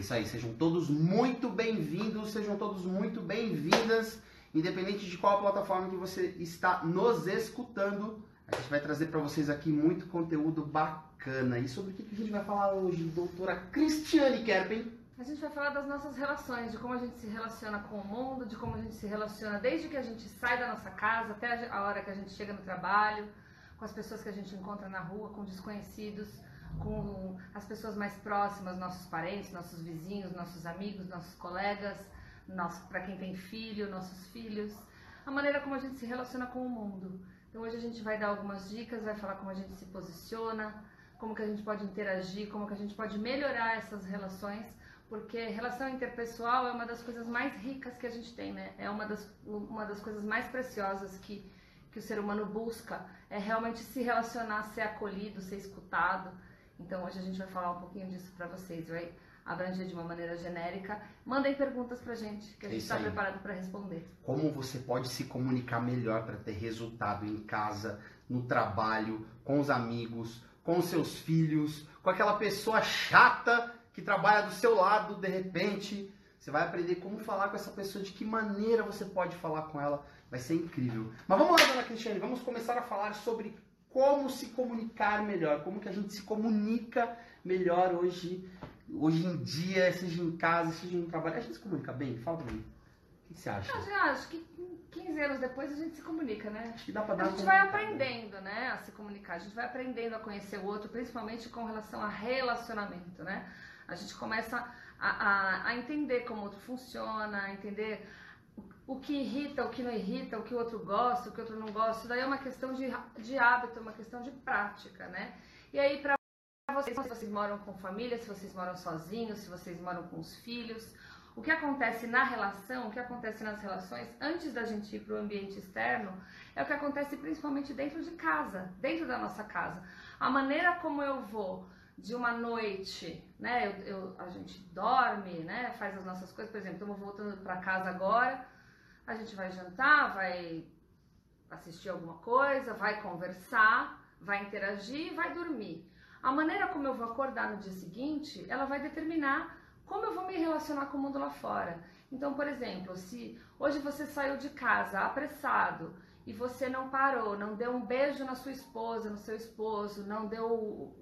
isso aí, sejam todos muito bem-vindos, sejam todos muito bem-vindas, independente de qual plataforma que você está nos escutando. A gente vai trazer para vocês aqui muito conteúdo bacana. E sobre o que a gente vai falar hoje, doutora Cristiane Kerpen? A gente vai falar das nossas relações, de como a gente se relaciona com o mundo, de como a gente se relaciona desde que a gente sai da nossa casa até a hora que a gente chega no trabalho, com as pessoas que a gente encontra na rua, com desconhecidos com as pessoas mais próximas, nossos parentes, nossos vizinhos, nossos amigos, nossos colegas, nosso, para quem tem filho, nossos filhos, a maneira como a gente se relaciona com o mundo. Então hoje a gente vai dar algumas dicas, vai falar como a gente se posiciona, como que a gente pode interagir, como que a gente pode melhorar essas relações, porque relação interpessoal é uma das coisas mais ricas que a gente tem, né? É uma das, uma das coisas mais preciosas que, que o ser humano busca, é realmente se relacionar, ser acolhido, ser escutado, então hoje a gente vai falar um pouquinho disso para vocês, vai abranger de uma maneira genérica. Mandem perguntas pra gente, que a gente está preparado para responder. Como você pode se comunicar melhor para ter resultado em casa, no trabalho, com os amigos, com os seus filhos, com aquela pessoa chata que trabalha do seu lado, de repente, você vai aprender como falar com essa pessoa, de que maneira você pode falar com ela. Vai ser incrível. Mas vamos lá, dona Cristiane, vamos começar a falar sobre como se comunicar melhor, como que a gente se comunica melhor hoje, hoje em dia, seja em casa, seja no trabalho. A gente se comunica bem? Fala pra mim. O que você acha? Eu acho que 15 anos depois a gente se comunica, né? Acho que dá pra dar A gente vai aprendendo, né, a se comunicar. A gente vai aprendendo a conhecer o outro, principalmente com relação a relacionamento, né? A gente começa a, a, a entender como o outro funciona, a entender o que irrita, o que não irrita, o que o outro gosta, o que o outro não gosta. Isso daí é uma questão de, de hábito, uma questão de prática, né? E aí, para vocês, se vocês moram com família, se vocês moram sozinhos, se vocês moram com os filhos, o que acontece na relação, o que acontece nas relações, antes da gente ir para o ambiente externo, é o que acontece principalmente dentro de casa, dentro da nossa casa. A maneira como eu vou de uma noite, né? Eu, eu, a gente dorme, né? Faz as nossas coisas, por exemplo, estamos voltando para casa agora a gente vai jantar, vai assistir alguma coisa, vai conversar, vai interagir vai dormir. A maneira como eu vou acordar no dia seguinte, ela vai determinar como eu vou me relacionar com o mundo lá fora. Então, por exemplo, se hoje você saiu de casa apressado e você não parou, não deu um beijo na sua esposa, no seu esposo, não deu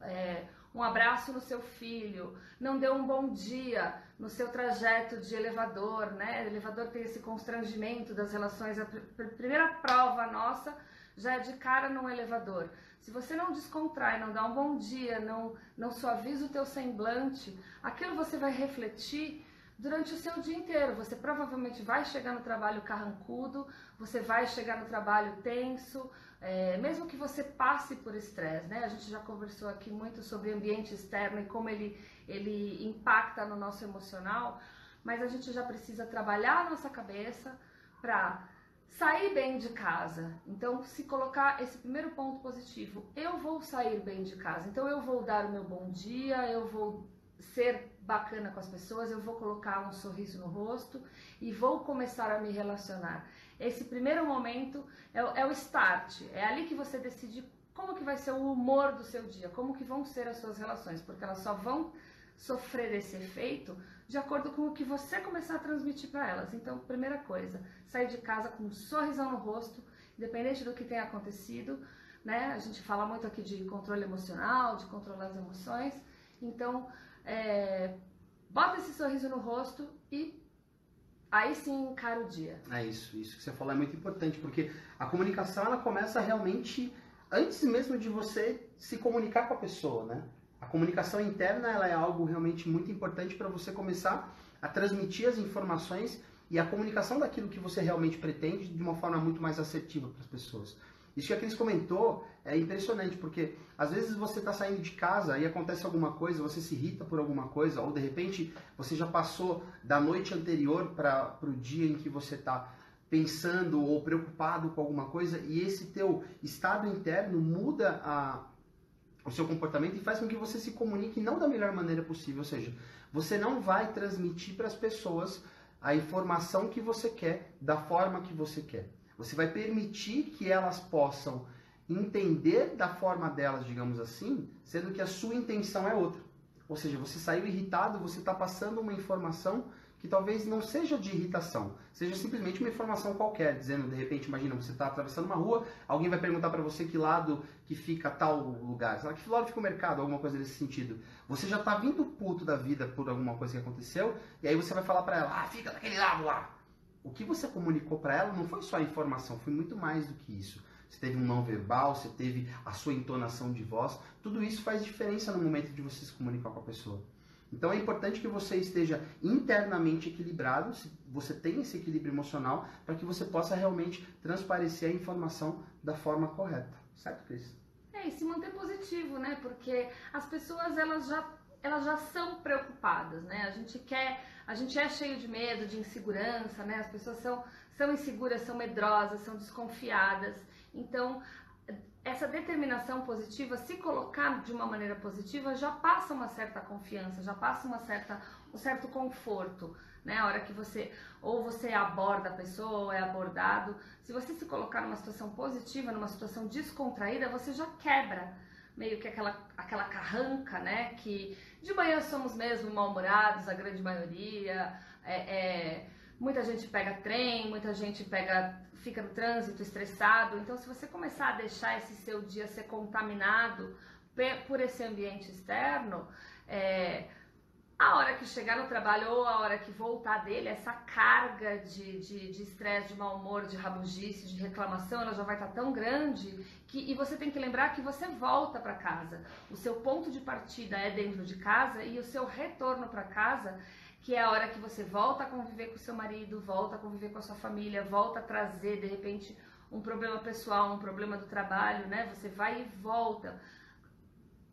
é, um abraço no seu filho, não deu um bom dia no seu trajeto de elevador, né? O elevador tem esse constrangimento das relações. A primeira prova nossa já é de cara no elevador. Se você não descontrai, não dá um bom dia, não, não suaviza o teu semblante, aquilo você vai refletir durante o seu dia inteiro. Você provavelmente vai chegar no trabalho carrancudo, você vai chegar no trabalho tenso, é, mesmo que você passe por estresse, né? A gente já conversou aqui muito sobre ambiente externo e como ele, ele impacta no nosso emocional, mas a gente já precisa trabalhar a nossa cabeça para sair bem de casa. Então, se colocar esse primeiro ponto positivo, eu vou sair bem de casa. Então, eu vou dar o meu bom dia, eu vou ser bacana com as pessoas, eu vou colocar um sorriso no rosto e vou começar a me relacionar. Esse primeiro momento é, é, o start, é ali que você decide como que vai ser o humor do seu dia, como que vão ser as suas relações, porque elas só vão sofrer esse efeito de acordo com o que você começar a transmitir para elas. Então, primeira coisa, sair de casa com um sorrisão no rosto, independente do que tenha acontecido, né? A gente fala muito aqui de controle emocional, de controlar as emoções. Então, é, bota esse sorriso no rosto e aí sim encara o dia. É isso, isso que você falou é muito importante, porque a comunicação ela começa realmente antes mesmo de você se comunicar com a pessoa, né? A comunicação interna ela é algo realmente muito importante para você começar a transmitir as informações e a comunicação daquilo que você realmente pretende de uma forma muito mais assertiva para as pessoas. Isso que a Cris comentou é impressionante, porque às vezes você está saindo de casa e acontece alguma coisa, você se irrita por alguma coisa, ou de repente você já passou da noite anterior para o dia em que você está pensando ou preocupado com alguma coisa e esse teu estado interno muda a, o seu comportamento e faz com que você se comunique não da melhor maneira possível, ou seja, você não vai transmitir para as pessoas a informação que você quer da forma que você quer. Você vai permitir que elas possam entender da forma delas, digamos assim, sendo que a sua intenção é outra. Ou seja, você saiu irritado, você está passando uma informação que talvez não seja de irritação, seja simplesmente uma informação qualquer, dizendo, de repente, imagina, você está atravessando uma rua, alguém vai perguntar para você que lado que fica tal lugar, sabe? que lado fica o mercado, alguma coisa nesse sentido. Você já está vindo puto da vida por alguma coisa que aconteceu, e aí você vai falar para ela, ah, fica daquele lado lá. O que você comunicou para ela não foi só a informação, foi muito mais do que isso. Você teve um não verbal, você teve a sua entonação de voz, tudo isso faz diferença no momento de você se comunicar com a pessoa. Então é importante que você esteja internamente equilibrado, você tenha esse equilíbrio emocional, para que você possa realmente transparecer a informação da forma correta. Certo, Cris? É, e se manter positivo, né? Porque as pessoas, elas já, elas já são preocupadas, né? A gente quer, a gente é cheio de medo, de insegurança, né? As pessoas são, são inseguras, são medrosas, são desconfiadas. Então, essa determinação positiva, se colocar de uma maneira positiva, já passa uma certa confiança, já passa uma certa, um certo conforto, né? A hora que você ou você aborda a pessoa ou é abordado, se você se colocar numa situação positiva, numa situação descontraída, você já quebra meio que aquela, aquela carranca, né? Que de manhã somos mesmo mal-humorados, a grande maioria, é, é, muita gente pega trem, muita gente pega fica no trânsito estressado. Então, se você começar a deixar esse seu dia ser contaminado por esse ambiente externo, é, a hora que chegar no trabalho ou a hora que voltar dele, essa carga de estresse, de, estresse, de mau humor, de rabugice, de reclamação, ela já vai estar tão grande que e você tem que lembrar que você volta para casa. O seu ponto de partida é dentro de casa e o seu retorno para casa que é a hora que você volta a conviver com seu marido, volta a conviver com a sua família, volta a trazer de repente um problema pessoal, um problema do trabalho, né? Você vai e volta.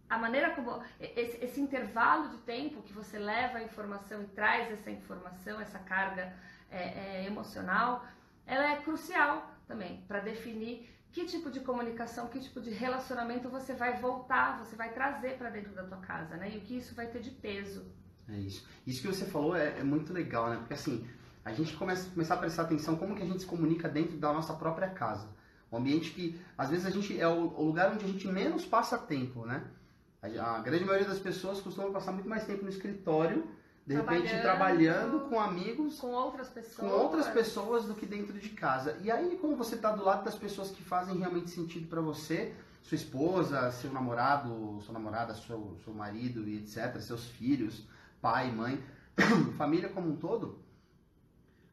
A maneira como esse, esse intervalo de tempo que você leva a informação e traz essa informação, essa carga é, é, emocional, ela é crucial também para definir que tipo de comunicação, que tipo de relacionamento você vai voltar, você vai trazer para dentro da tua casa, né? E o que isso vai ter de peso. É isso. Isso que você falou é, é muito legal, né? Porque assim, a gente começa começar a prestar atenção como que a gente se comunica dentro da nossa própria casa. Um ambiente que, às vezes, a gente é o, o lugar onde a gente menos passa tempo, né? A, grande maioria das pessoas costuma passar muito mais tempo no escritório, de trabalhando, repente trabalhando com amigos, com outras pessoas, com outras pessoas do que dentro de casa. E aí, quando você está do lado das pessoas que fazem realmente sentido para você, sua esposa, seu namorado, sua namorada, seu, seu marido e etc, seus filhos, pai, mãe, família como um todo,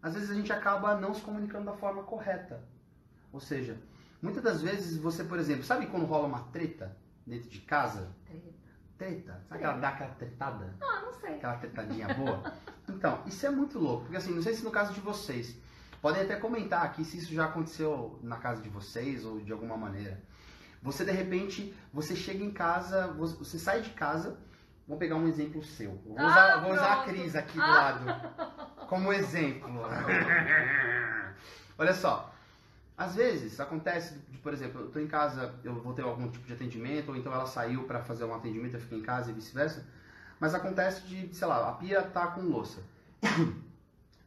às vezes a gente acaba não se comunicando da forma correta. Ou seja, muitas das vezes você, por exemplo, sabe quando rola uma treta dentro de casa? Treta. Treta? Sabe aquela, dá aquela tretada? Ah, não sei. Aquela tretadinha boa? então, isso é muito louco. Porque assim, não sei se no caso de vocês, podem até comentar aqui se isso já aconteceu na casa de vocês ou de alguma maneira. Você de repente, você chega em casa, você sai de casa Vou pegar um exemplo seu. Vou ah, usar, vou usar a Cris aqui do ah. lado como exemplo. Olha só. Às vezes acontece, por exemplo, eu estou em casa, eu vou ter algum tipo de atendimento, ou então ela saiu para fazer um atendimento, eu fiquei em casa e vice-versa. Mas acontece de, sei lá, a pia tá com louça.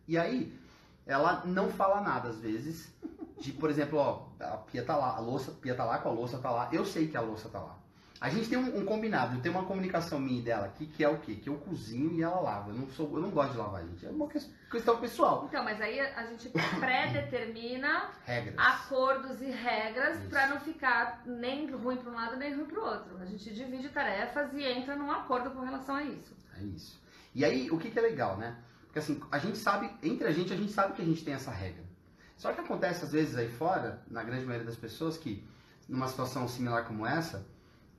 E aí, ela não fala nada às vezes. De, por exemplo, ó, a pia tá lá, a louça, a pia tá lá, com a louça tá lá. Eu sei que a louça tá lá. A gente tem um, um, combinado, eu tenho uma comunicação minha e dela aqui, que é o quê? Que eu cozinho e ela lava. Eu não, sou, eu não gosto de lavar, gente. É uma questão pessoal. Então, mas aí a gente pré-determina acordos e regras para não ficar nem ruim para um lado nem ruim para o outro. A gente divide tarefas e entra num acordo com relação a isso. É isso. E aí, o que, que é legal, né? Porque assim, a gente sabe, entre a gente, a gente sabe que a gente tem essa regra. Só que acontece às vezes aí fora, na grande maioria das pessoas, que numa situação similar como essa,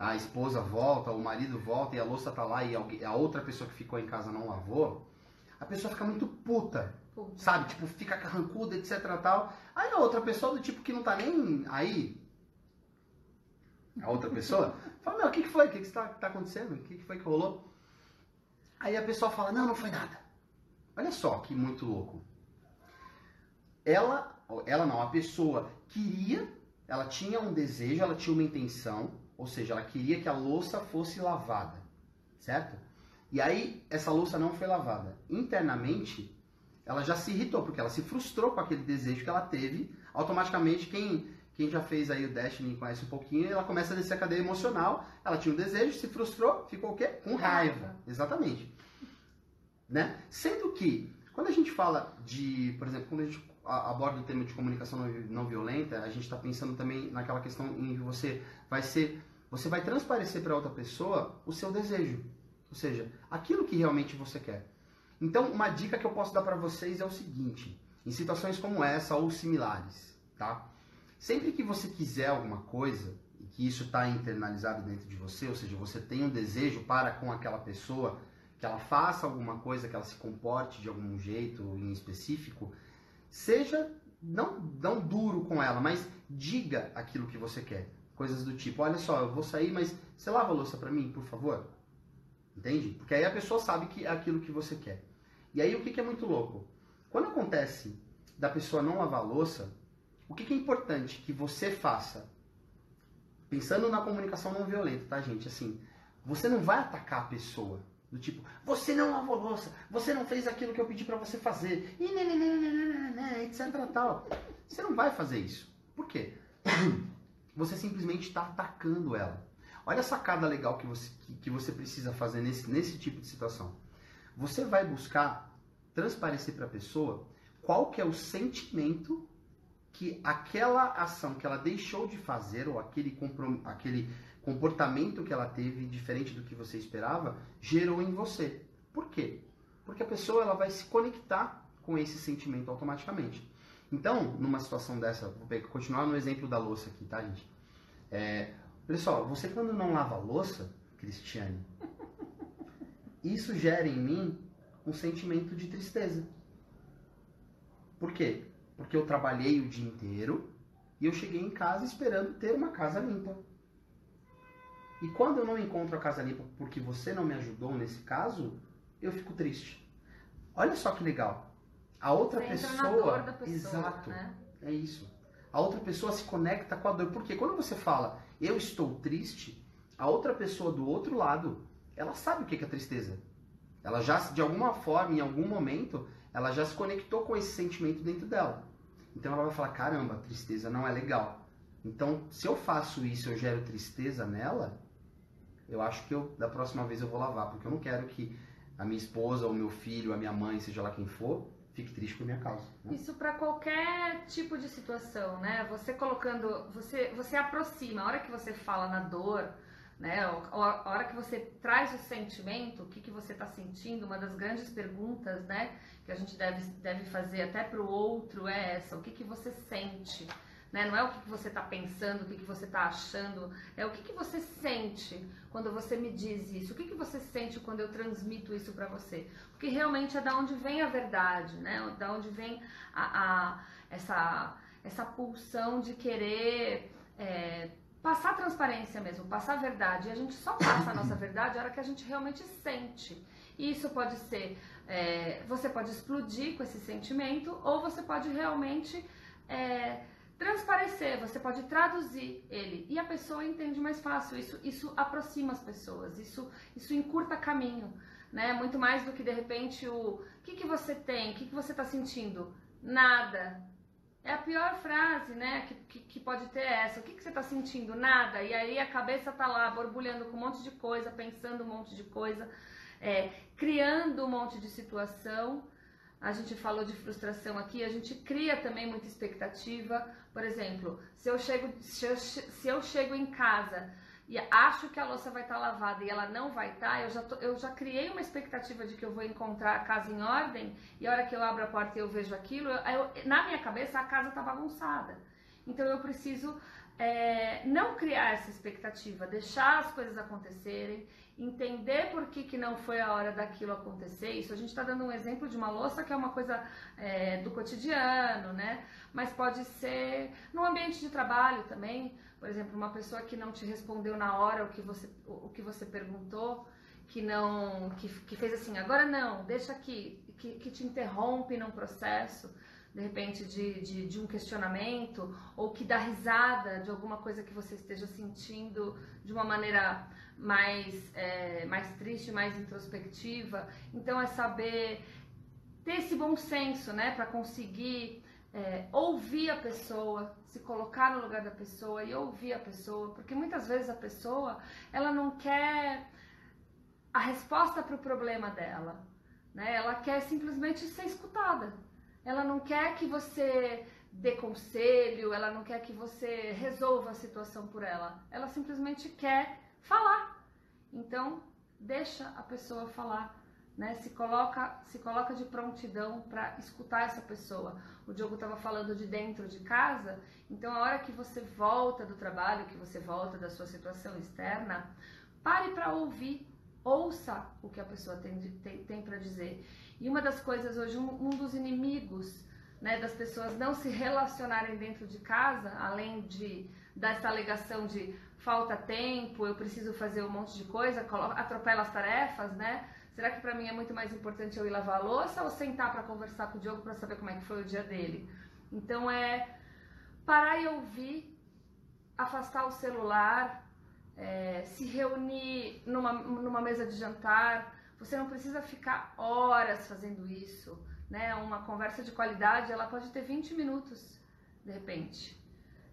a esposa volta, o marido volta e a louça tá lá e a outra pessoa que ficou em casa não lavou, a pessoa fica muito puta, puta. sabe? Tipo, fica carrancuda, etc tal. Aí a outra pessoa do tipo que não tá nem aí, a outra pessoa, fala, meu, o que, que foi? O que, que tá, tá acontecendo? O que, que foi que rolou? Aí a pessoa fala, não, não foi nada. Olha só que muito louco. Ela, ela não, a pessoa queria, ela tinha um desejo, ela tinha uma intenção, ou seja, ela queria que a louça fosse lavada, certo? E aí essa louça não foi lavada. Internamente, ela já se irritou porque ela se frustrou com aquele desejo que ela teve. Automaticamente quem quem já fez aí o Destiny conhece um pouquinho, ela começa a descer a cadeia emocional, ela tinha um desejo, se frustrou, ficou o quê? Com raiva. Exatamente. Né? Sendo que, quando a gente fala de, por exemplo, quando a gente aborda o tema de comunicação não violenta, a gente está pensando também naquela questão em que você vai ser, você vai transparecer para outra pessoa o seu desejo, ou seja, aquilo que realmente você quer. Então, uma dica que eu posso dar para vocês é o seguinte: em situações como essa ou similares, tá? Sempre que você quiser alguma coisa e que isso está internalizado dentro de você, ou seja, você tem um desejo para com aquela pessoa que ela faça alguma coisa, que ela se comporte de algum jeito em específico, seja não, não duro com ela, mas diga aquilo que você quer. Coisas do tipo, olha só, eu vou sair, mas você lava a louça para mim, por favor? Entende? Porque aí a pessoa sabe que é aquilo que você quer. E aí o que, que é muito louco? Quando acontece da pessoa não lavar a louça, o que, que é importante que você faça? Pensando na comunicação não violenta, tá, gente? Assim, você não vai atacar a pessoa. Do tipo, você não lavou louça, você não fez aquilo que eu pedi para você fazer, e etc. Tal. Você não vai fazer isso. Por quê? Você simplesmente está atacando ela. Olha a sacada legal que você, que, que você precisa fazer nesse, nesse tipo de situação. Você vai buscar transparecer para a pessoa qual que é o sentimento que aquela ação que ela deixou de fazer ou aquele, aquele comportamento que ela teve diferente do que você esperava gerou em você. Por quê? Porque a pessoa ela vai se conectar com esse sentimento automaticamente. Então, numa situação dessa, vou continuar no exemplo da louça aqui, tá, gente? É, pessoal, você quando não lava a louça, Cristiane, isso gera em mim um sentimento de tristeza. Por quê? Porque eu trabalhei o dia inteiro e eu cheguei em casa esperando ter uma casa limpa. E quando eu não encontro a casa limpa porque você não me ajudou nesse caso, eu fico triste. Olha só que legal. A outra pessoa, pessoa, exato, né? é isso. A outra pessoa se conecta com a dor, porque quando você fala eu estou triste, a outra pessoa do outro lado, ela sabe o que é tristeza. Ela já, de alguma forma, em algum momento, ela já se conectou com esse sentimento dentro dela. Então ela vai falar: caramba, tristeza não é legal. Então, se eu faço isso, eu gero tristeza nela, eu acho que eu, da próxima vez eu vou lavar, porque eu não quero que a minha esposa, ou meu filho, a minha mãe, seja lá quem for, fique triste por minha causa. Né? Isso para qualquer tipo de situação, né? Você colocando, você, você aproxima. A hora que você fala na dor, né? A hora que você traz o sentimento, o que, que você está sentindo, uma das grandes perguntas, né? Que a gente deve, deve fazer até para o outro é essa: o que, que você sente? Né? Não é o que, você está pensando, o que, você está achando, é o que, que você sente quando você me diz isso, o que, que você sente quando eu transmito isso para você. Porque realmente é da onde vem a verdade, né? da onde vem a, a essa, essa pulsão de querer é, passar transparência mesmo, passar verdade. E a gente só passa a nossa verdade a hora que a gente realmente sente. E isso pode ser, é, você pode explodir com esse sentimento, ou você pode realmente é, transparecer, você pode traduzir ele e a pessoa entende mais fácil. Isso, isso aproxima as pessoas, isso, isso encurta caminho, né? Muito mais do que de repente o que, que você tem, o que, que você está sentindo? Nada. É a pior frase, né? Que, que, que pode ter essa. O que, que você está sentindo? Nada. E aí a cabeça tá lá borbulhando com um monte de coisa, pensando um monte de coisa, é, criando um monte de situação a gente falou de frustração aqui, a gente cria também muita expectativa. Por exemplo, se eu chego, se eu, se eu chego em casa e acho que a louça vai estar tá lavada e ela não vai estar, tá, eu já, eu já criei uma expectativa de que eu vou encontrar a casa em ordem e a hora que eu abro a porta e eu vejo aquilo, eu, na minha cabeça a casa está bagunçada. Então eu preciso é, não criar essa expectativa, deixar as coisas acontecerem entender por que, que não foi a hora daquilo acontecer. Isso a gente está dando um exemplo de uma louça que é uma coisa é, do cotidiano, né? Mas pode ser no ambiente de trabalho também. Por exemplo, uma pessoa que não te respondeu na hora o que você, o, que você perguntou, que não, que, que fez assim, agora não, deixa aqui, que, que te interrompe num processo de repente de, de, de, um questionamento ou que dá risada de alguma coisa que você esteja sentindo de uma maneira mais, é, mais triste, mais introspectiva. Então é saber ter esse bom senso, né, para conseguir é, ouvir a pessoa, se colocar no lugar da pessoa e ouvir a pessoa, porque muitas vezes a pessoa ela não quer a resposta para o problema dela, né? Ela quer simplesmente ser escutada. Ela não quer que você dê conselho, ela não quer que você resolva a situação por ela. Ela simplesmente quer falar. Então, deixa a pessoa falar né? Se coloca, se coloca de prontidão para escutar essa pessoa. O Diogo estava falando de dentro de casa, então a hora que você volta do trabalho, que você volta da sua situação externa, pare para ouvir, ouça o que a pessoa tem, tem, tem para dizer. E uma das coisas hoje, um, um dos inimigos né, das pessoas não se relacionarem dentro de casa, além de dessa alegação de falta tempo, eu preciso fazer um monte de coisa, atropela as tarefas, né? Será que para mim é muito mais importante eu ir lavar a louça ou sentar para conversar com o Diogo para saber como é que foi o dia dele? Então é parar e ouvir, afastar o celular, é, se reunir numa, numa mesa de jantar. Você não precisa ficar horas fazendo isso, né? Uma conversa de qualidade, ela pode ter 20 minutos, de repente.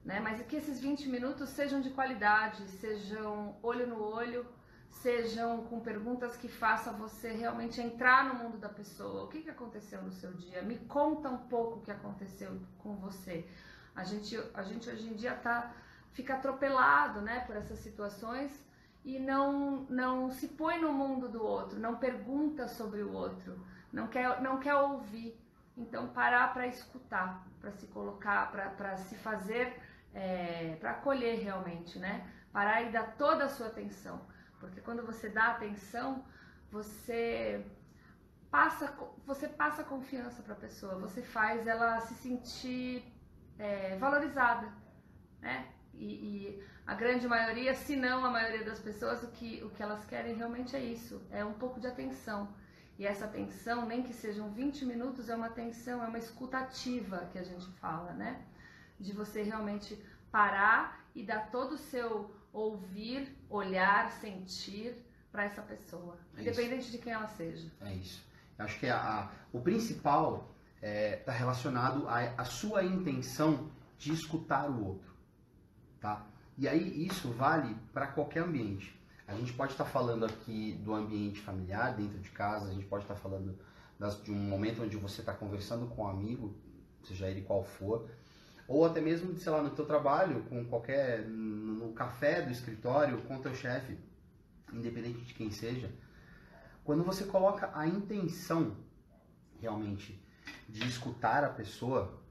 Né? Mas que esses 20 minutos sejam de qualidade, sejam olho no olho, sejam com perguntas que façam você realmente entrar no mundo da pessoa. O que, que aconteceu no seu dia? Me conta um pouco o que aconteceu com você. A gente, a gente hoje em dia tá, fica atropelado né, por essas situações e não, não se põe no mundo do outro, não pergunta sobre o outro, não quer, não quer ouvir. Então, parar para escutar, para se colocar, para se fazer, é, para acolher realmente, né? Parar e dar toda a sua atenção. Porque quando você dá atenção, você passa, você passa confiança para a pessoa, você faz ela se sentir é, valorizada, né? E, e, a grande maioria, se não a maioria das pessoas, o que, o que elas querem realmente é isso, é um pouco de atenção. E essa atenção, nem que sejam 20 minutos, é uma atenção, é uma escutativa que a gente fala, né? De você realmente parar e dar todo o seu ouvir, olhar, sentir para essa pessoa, é independente isso. de quem ela seja. É isso. Acho que a, a o principal está é, tá relacionado à, à sua intenção de escutar o outro, tá? E aí isso vale para qualquer ambiente. A gente pode estar tá falando aqui do ambiente familiar, dentro de casa, a gente pode estar tá falando das, de um momento onde você está conversando com um amigo, seja ele qual for, ou até mesmo, sei lá, no teu trabalho, com qualquer, no café do escritório, com teu chefe, independente de quem seja, quando você coloca a intenção realmente de escutar a pessoa,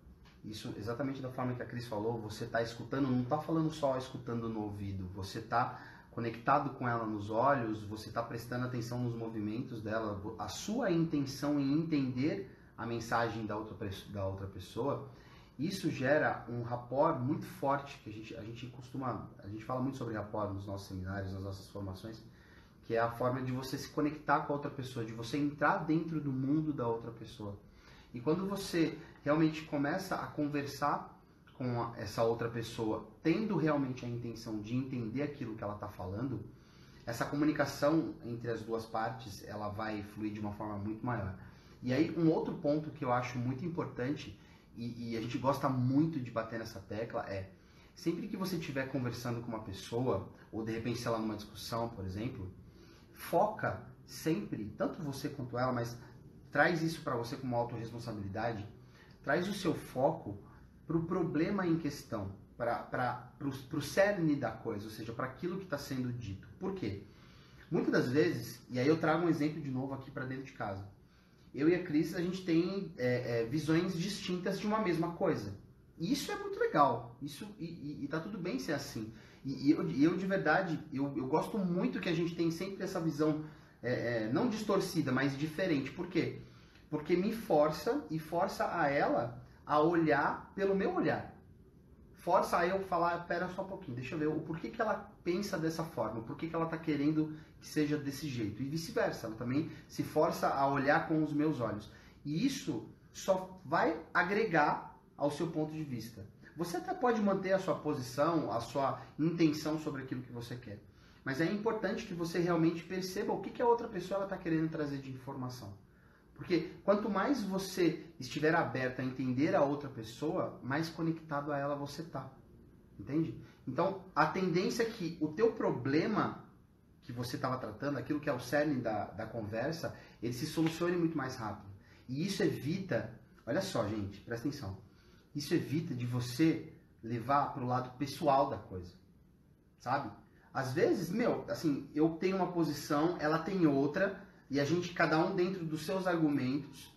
isso exatamente da forma que a Cris falou, você está escutando, não está falando só escutando no ouvido, você está conectado com ela nos olhos, você está prestando atenção nos movimentos dela, a sua intenção em entender a mensagem da outra, da outra pessoa isso gera um rapport muito forte que a gente, a gente costuma, a gente fala muito sobre rapport nos nossos seminários, nas nossas formações, que é a forma de você se conectar com a outra pessoa, de você entrar dentro do mundo da outra pessoa. E quando você realmente começa a conversar com essa outra pessoa, tendo realmente a intenção de entender aquilo que ela está falando, essa comunicação entre as duas partes ela vai fluir de uma forma muito maior. E aí um outro ponto que eu acho muito importante e, e a gente gosta muito de bater nessa tecla é sempre que você estiver conversando com uma pessoa, ou de repente, sei lá, numa discussão, por exemplo, foca sempre, tanto você quanto ela, mas traz isso para você como autorresponsabilidade, traz o seu foco para o problema em questão, para o cerne da coisa, ou seja, para aquilo que está sendo dito. Por quê? Muitas das vezes, e aí eu trago um exemplo de novo aqui para dentro de casa eu e a Cris, a gente tem é, é, visões distintas de uma mesma coisa. E isso é muito legal. Isso, e, e, e tá tudo bem ser assim. E, e eu, eu, de verdade, eu, eu gosto muito que a gente tem sempre essa visão, é, é, não distorcida, mas diferente. Por quê? Porque me força e força a ela a olhar pelo meu olhar. Força a eu falar, pera só um pouquinho, deixa eu ver o porquê que ela pensa dessa forma, por que, que ela está querendo que seja desse jeito. E vice-versa, ela também se força a olhar com os meus olhos. E isso só vai agregar ao seu ponto de vista. Você até pode manter a sua posição, a sua intenção sobre aquilo que você quer. Mas é importante que você realmente perceba o que, que a outra pessoa está querendo trazer de informação. Porque quanto mais você estiver aberto a entender a outra pessoa, mais conectado a ela você tá. Entende? Então, a tendência é que o teu problema que você estava tratando, aquilo que é o cerne da, da conversa, ele se solucione muito mais rápido. E isso evita, olha só, gente, presta atenção. Isso evita de você levar para o lado pessoal da coisa. Sabe? Às vezes, meu, assim, eu tenho uma posição, ela tem outra, e a gente, cada um dentro dos seus argumentos,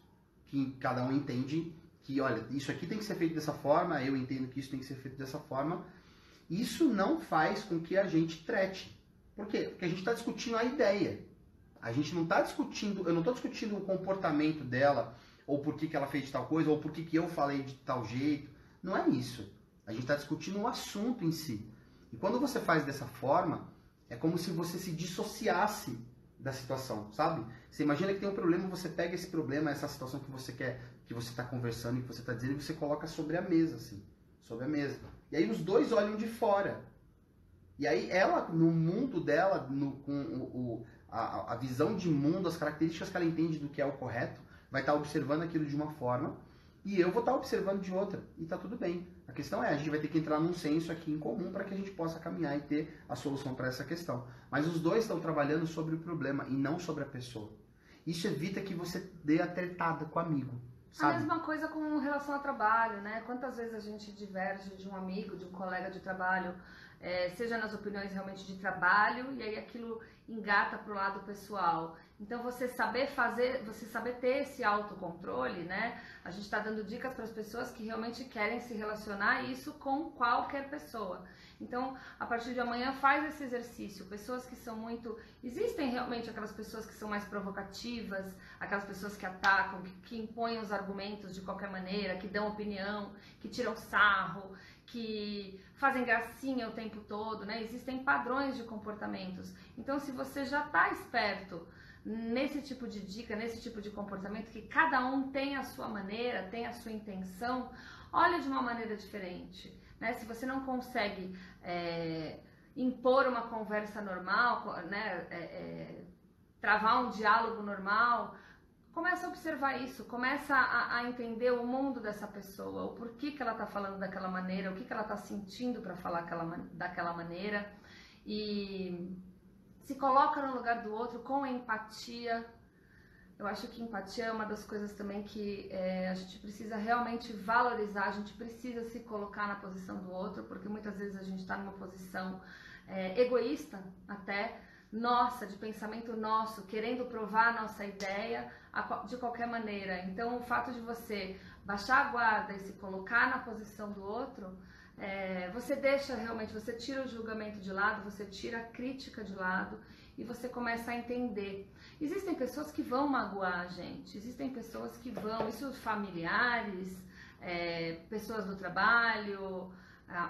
que cada um entende que, olha, isso aqui tem que ser feito dessa forma, eu entendo que isso tem que ser feito dessa forma. Isso não faz com que a gente trete. Por quê? Porque a gente está discutindo a ideia. A gente não está discutindo, eu não estou discutindo o comportamento dela, ou por que, que ela fez tal coisa, ou por que, que eu falei de tal jeito. Não é isso. A gente está discutindo o assunto em si. E quando você faz dessa forma, é como se você se dissociasse da situação, sabe? Você imagina que tem um problema, você pega esse problema, essa situação que você quer, que você está conversando e que você está dizendo, e você coloca sobre a mesa, assim, sobre a mesa. E aí os dois olham de fora. E aí ela, no mundo dela, no, com o, o a, a, visão de mundo, as características que ela entende do que é o correto, vai estar tá observando aquilo de uma forma e eu vou estar tá observando de outra e tá tudo bem. A questão é, a gente vai ter que entrar num senso aqui em comum para que a gente possa caminhar e ter a solução para essa questão. Mas os dois estão trabalhando sobre o problema e não sobre a pessoa. Isso evita que você dê a tretada com o amigo. Sabe? A mesma coisa com relação ao trabalho, né? Quantas vezes a gente diverge de um amigo, de um colega de trabalho, é, seja nas opiniões realmente de trabalho, e aí aquilo engata para o lado pessoal. Então você saber fazer, você saber ter esse autocontrole, né? A gente está dando dicas para as pessoas que realmente querem se relacionar isso com qualquer pessoa. Então, a partir de amanhã faz esse exercício. Pessoas que são muito, existem realmente aquelas pessoas que são mais provocativas, aquelas pessoas que atacam, que, que impõem os argumentos de qualquer maneira, que dão opinião, que tiram sarro, que fazem gracinha o tempo todo, né? Existem padrões de comportamentos. Então, se você já está esperto nesse tipo de dica, nesse tipo de comportamento, que cada um tem a sua maneira, tem a sua intenção, olha de uma maneira diferente. Né? Se você não consegue é, impor uma conversa normal, né? É, é, travar um diálogo normal, começa a observar isso, começa a, a, entender o mundo dessa pessoa, o porquê que ela está falando daquela maneira, o que, que ela está sentindo para falar aquela, daquela maneira e se coloca no lugar do outro com empatia. Eu acho que empatia é uma das coisas também que é, a gente precisa realmente valorizar, a gente precisa se colocar na posição do outro, porque muitas vezes a gente está numa posição é, egoísta até, nossa, de pensamento nosso, querendo provar a nossa ideia de qualquer maneira. Então, o fato de você baixar a guarda e se colocar na posição do outro, é, você deixa realmente, você tira o julgamento de lado, você tira a crítica de lado e você começa a entender. Existem pessoas que vão magoar a gente, existem pessoas que vão, isso familiares, é, pessoas do trabalho,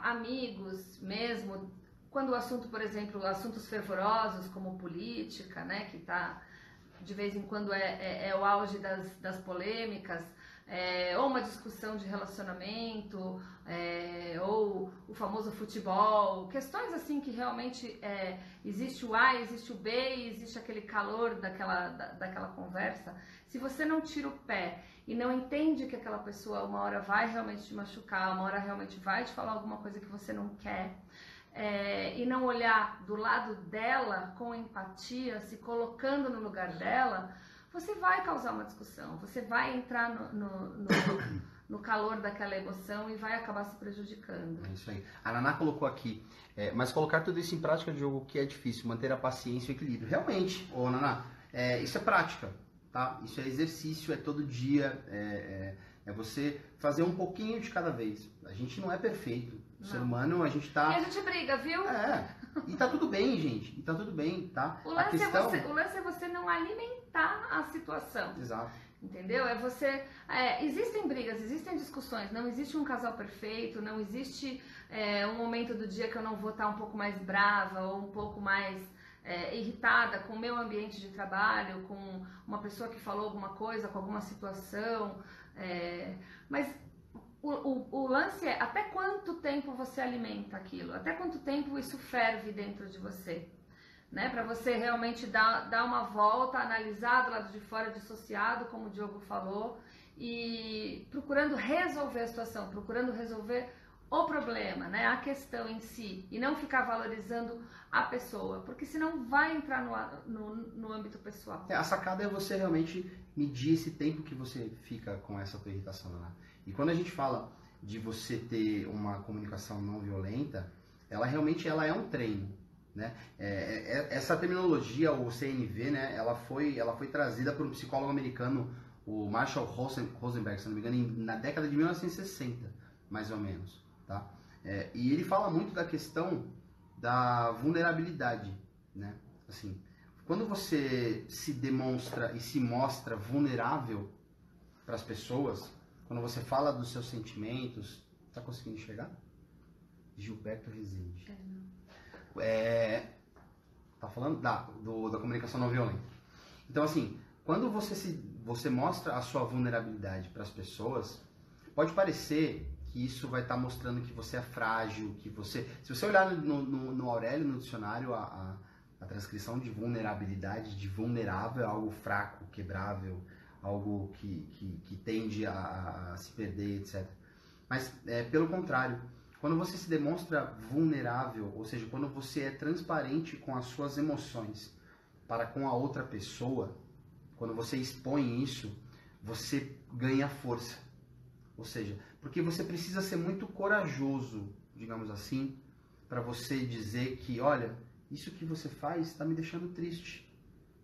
amigos mesmo, quando o assunto, por exemplo, assuntos fervorosos como política, né, que está de vez em quando é, é, é o auge das, das polêmicas, é, ou uma discussão de relacionamento, é, ou o famoso futebol, questões assim que realmente é, existe o A, existe o B existe aquele calor daquela, da, daquela conversa. Se você não tira o pé e não entende que aquela pessoa uma hora vai realmente te machucar, uma hora realmente vai te falar alguma coisa que você não quer, é, e não olhar do lado dela com empatia, se colocando no lugar dela, você vai causar uma discussão, você vai entrar no, no, no, no calor daquela emoção e vai acabar se prejudicando. É isso aí. A Naná colocou aqui, é, mas colocar tudo isso em prática de jogo que é difícil, manter a paciência e o equilíbrio. Realmente, ô Naná, é, isso é prática, tá? Isso é exercício, é todo dia, é, é, é você fazer um pouquinho de cada vez. A gente não é perfeito, o ser humano, a gente tá. E a gente briga, viu? É. E tá tudo bem, gente. E tá tudo bem, tá? O lance, é questão... é, você, o lance é você não alimentar a situação. Exato. Entendeu? É você. É, existem brigas, existem discussões, não existe um casal perfeito, não existe é, um momento do dia que eu não vou estar um pouco mais brava ou um pouco mais é, irritada com o meu ambiente de trabalho, com uma pessoa que falou alguma coisa, com alguma situação. É, mas o, o, o, lance é até quanto tempo você alimenta aquilo, até quanto tempo isso ferve dentro de você. Né? Para você realmente dar, dar uma volta, analisar do lado de fora, dissociado, como o Diogo falou, e procurando resolver a situação, procurando resolver o problema, né? A questão em si, e não ficar valorizando a pessoa, porque senão vai entrar no, no, no âmbito pessoal. É, a sacada é você realmente medir esse tempo que você fica com essa tua irritação, né? E quando a gente fala de você ter uma comunicação não violenta, ela realmente ela é um treino. Né? É, é, é essa terminologia, o CNV, né, ela, foi, ela foi trazida por um psicólogo americano, o Marshall Rosenberg, se não me engano, na década de 1960, mais ou menos. Tá? É, e ele fala muito da questão da vulnerabilidade. Né? Assim, quando você se demonstra e se mostra vulnerável para as pessoas, quando você fala dos seus sentimentos, tá conseguindo enxergar? Gilberto Rezende. É, é, tá falando da, do, da comunicação não violenta. Então, assim, quando você, se, você mostra a sua vulnerabilidade para as pessoas, pode parecer que isso vai estar tá mostrando que você é frágil, que você... Se você olhar no, no, no Aurélio, no dicionário, a, a, a, transcrição de vulnerabilidade, de vulnerável é algo fraco, quebrável, algo que, que, que tende a, a, se perder, etc. Mas, é, pelo contrário, quando você se demonstra vulnerável, ou seja, quando você é transparente com as suas emoções para com a outra pessoa, quando você expõe isso, você ganha força. Ou seja, porque você precisa ser muito corajoso, digamos assim, para você dizer que, olha, isso que você faz está me deixando triste.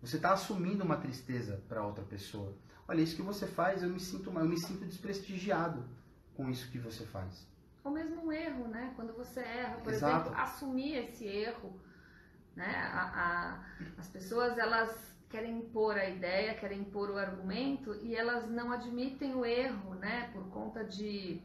Você está assumindo uma tristeza para outra pessoa. Olha, isso que você faz, eu me sinto, eu me sinto desprestigiado com isso que você faz. Ou mesmo um erro, né? Quando você erra, por Exato. exemplo, assumir esse erro, né? A, a, as pessoas elas querem impor a ideia, querem impor o argumento e elas não admitem o erro, né? Por conta de,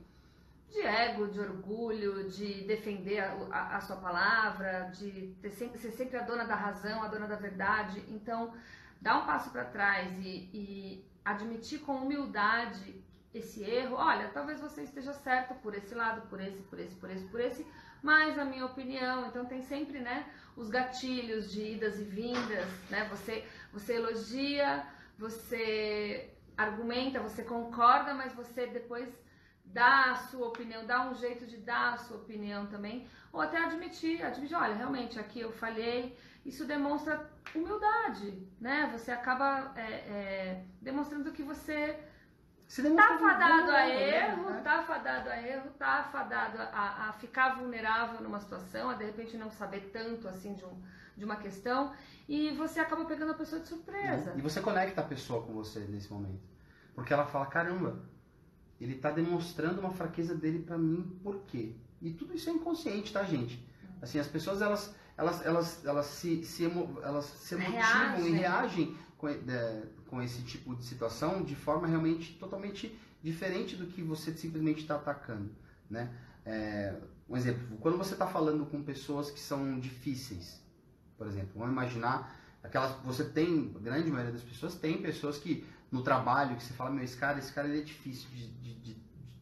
de ego, de orgulho, de defender a, a, a sua palavra, de sempre, ser sempre a dona da razão, a dona da verdade. Então, dar um passo para trás e, e admitir com humildade esse erro, olha, talvez você esteja certo por esse lado, por esse, por esse, por esse, por esse, mas a minha opinião, então tem sempre, né, os gatilhos de idas e vindas, né? Você você elogia, você argumenta, você concorda, mas você depois dá a sua opinião, dá um jeito de dar a sua opinião também, ou até admitir, admitir, olha, realmente aqui eu falhei, isso demonstra humildade, né? Você acaba é, é, demonstrando que você tá fadado a erro, né? tá fadado a erro, tá fadado a, a, ficar vulnerável numa situação, a de repente não saber tanto assim de, um, de uma questão, e você acaba pegando a pessoa de surpresa. E você conecta a pessoa com você nesse momento. Porque ela fala, caramba, ele tá demonstrando uma fraqueza dele para mim, por quê? E tudo isso é inconsciente, tá, gente? Assim, as pessoas, elas elas, elas, elas, se, se, emo, elas se emotivam e reagem com, é, com esse tipo de situação de forma realmente totalmente diferente do que você simplesmente está atacando. Né? É, um exemplo, quando você está falando com pessoas que são difíceis, por exemplo, vamos imaginar aquelas você tem, a grande maioria das pessoas tem pessoas que no trabalho que você fala, meu, esse cara, esse cara ele é difícil de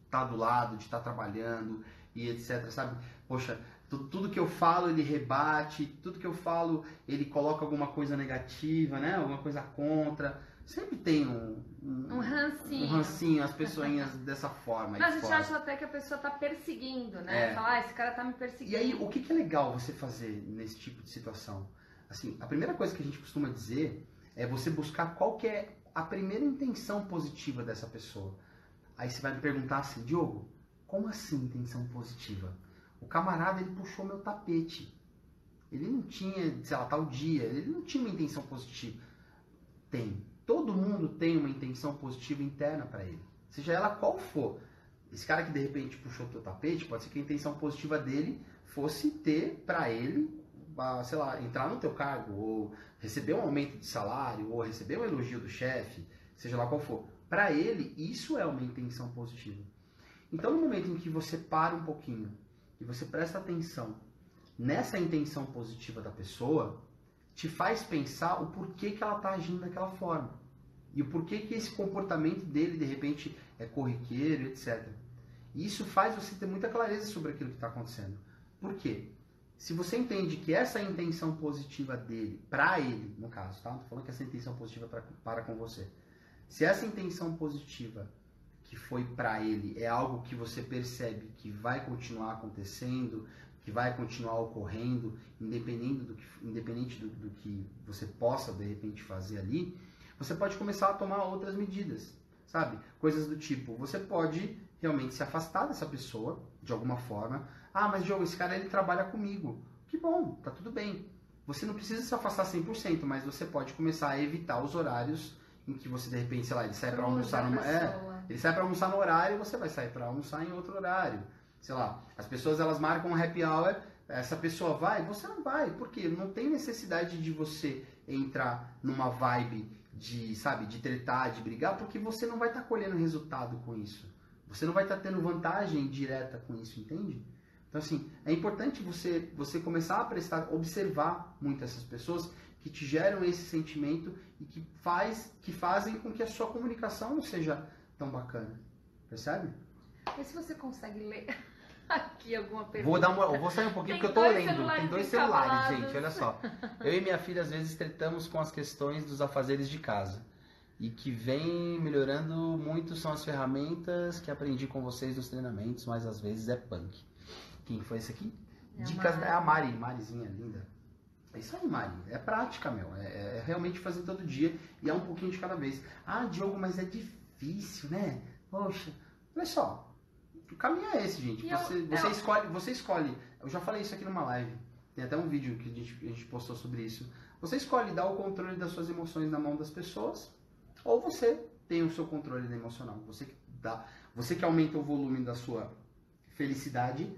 estar tá do lado, de estar tá trabalhando e etc, sabe? Poxa, tudo, que eu falo ele rebate, tudo que eu falo ele coloca alguma coisa negativa, né? Alguma coisa contra. Sempre tem um, um, um rancinho. Um rancinho, as pessoinhas dessa forma. Mas a gente acha até que a pessoa está perseguindo, né? É. Falar, ah, esse cara está me perseguindo. E aí, o que, que é legal você fazer nesse tipo de situação? Assim, a primeira coisa que a gente costuma dizer é você buscar qual que é a primeira intenção positiva dessa pessoa. Aí você vai me perguntar assim, Diogo, como assim intenção positiva? O camarada ele puxou meu tapete. Ele não tinha, sei lá, tal dia, ele não tinha uma intenção positiva. Tem. Tem uma intenção positiva interna para ele. Seja ela qual for. Esse cara que de repente puxou teu tapete, pode ser que a intenção positiva dele fosse ter para ele, sei lá, entrar no teu cargo, ou receber um aumento de salário, ou receber um elogio do chefe, seja lá qual for. Para ele, isso é uma intenção positiva. Então, no momento em que você para um pouquinho e você presta atenção nessa intenção positiva da pessoa, te faz pensar o porquê que ela está agindo daquela forma. E o porquê que esse comportamento dele, de repente, é corriqueiro, etc. Isso faz você ter muita clareza sobre aquilo que está acontecendo. Por quê? Se você entende que essa intenção positiva dele, para ele, no caso, tá? Não falando que essa intenção positiva pra, para com você. Se essa intenção positiva que foi para ele é algo que você percebe que vai continuar acontecendo, que vai continuar ocorrendo, independente do que, independente do, do que você possa de repente fazer ali, você pode começar a tomar outras medidas, sabe? Coisas do tipo, você pode realmente se afastar dessa pessoa de alguma forma. Ah, mas Diogo, esse cara ele trabalha comigo. Que bom, tá tudo bem. Você não precisa se afastar 100%, mas você pode começar a evitar os horários em que você de repente, sei lá, ele sai para almoçar numa, é, ele sai para almoçar no horário, você vai sair para almoçar em outro horário. Sei lá, as pessoas elas marcam um happy hour, essa pessoa vai, você não vai, porque não tem necessidade de você entrar numa vibe de, sabe, de tretar, de brigar, porque você não vai estar tá colhendo resultado com isso. Você não vai estar tá tendo vantagem direta com isso, entende? Então assim, é importante você você começar a prestar, observar muito essas pessoas que te geram esse sentimento e que faz que fazem com que a sua comunicação não seja tão bacana. Percebe? E se você consegue ler aqui alguma pergunta? Vou dar uma, vou sair um pouquinho porque eu tô lendo. Tem dois celulares, gente, olha só. Eu e minha filha às vezes tratamos com as questões dos afazeres de casa. E que vem melhorando muito são as ferramentas que aprendi com vocês nos treinamentos, mas às vezes é punk. Quem foi esse aqui? É Dicas da é Mari, Marizinha linda. É isso aí, Mari. É prática, meu. É, é, é, realmente fazer todo dia e é um pouquinho de cada vez. Ah, Diogo, mas é difícil, né? Poxa, olha só. O caminho é esse, gente. Você, eu, você, eu... escolhe, você escolhe. Eu já falei isso aqui numa live. Tem até um vídeo que a gente, a gente postou sobre isso. Você escolhe dar o controle das suas emoções na mão das pessoas ou você tem o seu controle emocional. Você que, dá, você que aumenta o volume da sua felicidade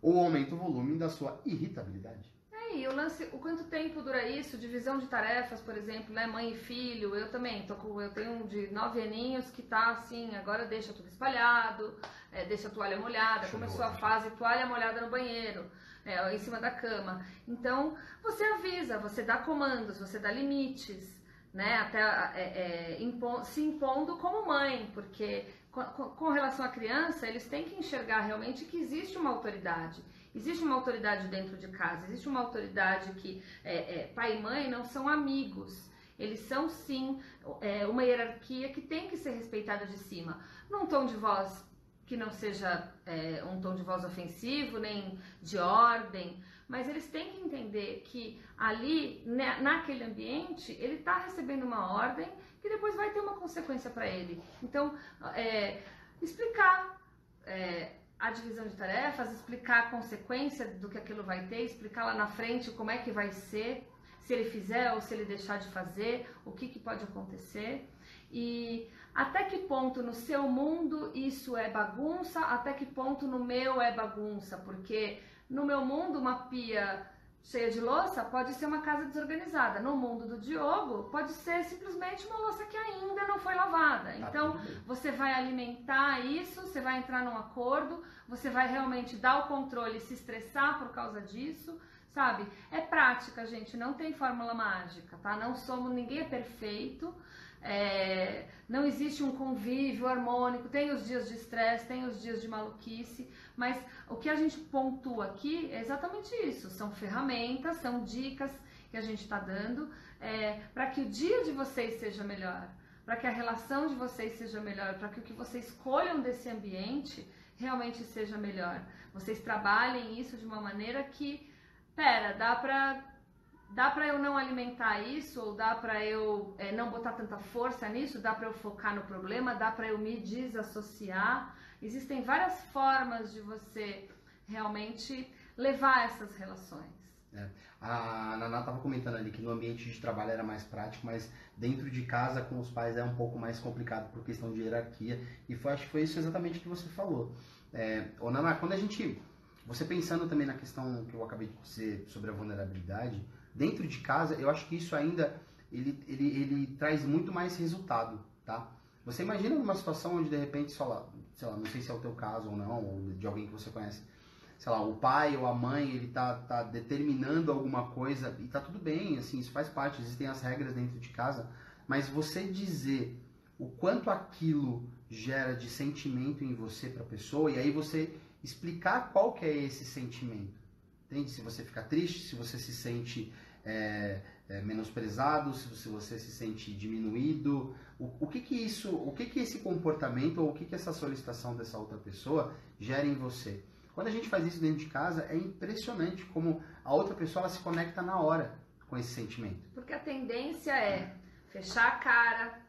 ou aumenta o volume da sua irritabilidade. E o lance, o quanto tempo dura isso? Divisão de tarefas, por exemplo, né? Mãe e filho. Eu também, tô com, eu tenho um de nove aninhos que tá assim, agora deixa tudo espalhado, é, deixa a toalha molhada, Chegou, começou a fase toalha molhada no banheiro. É, em cima da cama. Então, você avisa, você dá comandos, você dá limites né, até é, é, impo se impondo como mãe, porque com, com, relação à criança, eles têm que enxergar realmente que existe uma autoridade. Existe uma autoridade dentro de casa, existe uma autoridade que é, é pai e mãe não são amigos. Eles são sim é, uma hierarquia que tem que ser respeitada de cima. Num tom de voz que não seja é, um tom de voz ofensivo, nem de ordem, mas eles têm que entender que ali, né, naquele ambiente, ele está recebendo uma ordem que depois vai ter uma consequência para ele. Então, é, explicar é, a divisão de tarefas, explicar a consequência do que aquilo vai ter, explicar lá na frente como é que vai ser, se ele fizer ou se ele deixar de fazer, o que, que pode acontecer. E até que ponto no seu mundo isso é bagunça, até que ponto no meu é bagunça, porque no meu mundo, uma pia cheia de louça pode ser uma casa desorganizada. No mundo do Diogo, pode ser simplesmente uma louça que ainda não foi lavada. Tá então, você vai alimentar isso, você vai entrar num acordo, você vai realmente dar o controle e se estressar por causa disso, sabe? É prática, gente, não tem fórmula mágica, tá? Não somos, ninguém é perfeito. É, não existe um convívio harmônico, tem os dias de estresse, tem os dias de maluquice, mas o que a gente pontua aqui é exatamente isso: são ferramentas, são dicas que a gente está dando é, para que o dia de vocês seja melhor, para que a relação de vocês seja melhor, para que o que vocês escolham desse ambiente realmente seja melhor. Vocês trabalhem isso de uma maneira que, pera, dá para dá para eu não alimentar isso ou dá para eu é, não botar tanta força nisso, dá para eu focar no problema, dá para eu me desassociar. Existem várias formas de você realmente levar essas relações. É. A Naná estava comentando ali que no ambiente de trabalho era mais prático, mas dentro de casa com os pais é um pouco mais complicado por questão de hierarquia. E foi, acho que foi isso exatamente que você falou. É, ô Naná, quando a gente. Você pensando também na questão que eu acabei de dizer sobre a vulnerabilidade, dentro de casa, eu acho que isso ainda ele, ele, ele traz muito mais resultado, tá? Você imagina numa situação onde de repente, sei lá, sei lá, não sei se é o teu caso ou não, ou de alguém que você conhece, sei lá, o pai ou a mãe, ele tá, tá determinando alguma coisa e tá tudo bem, assim, isso faz parte, existem as regras dentro de casa, mas você dizer o quanto aquilo gera de sentimento em você para a pessoa e aí você explicar qual que é esse sentimento Entende? Se você fica triste, se você se sente é, é, menosprezado, se você, você, se sente diminuído, o, o, que que isso, o que que esse comportamento ou o que que essa solicitação dessa outra pessoa gera em você? Quando a gente faz isso dentro de casa, é impressionante como a outra pessoa se conecta na hora com esse sentimento. Porque a tendência é fechar a cara,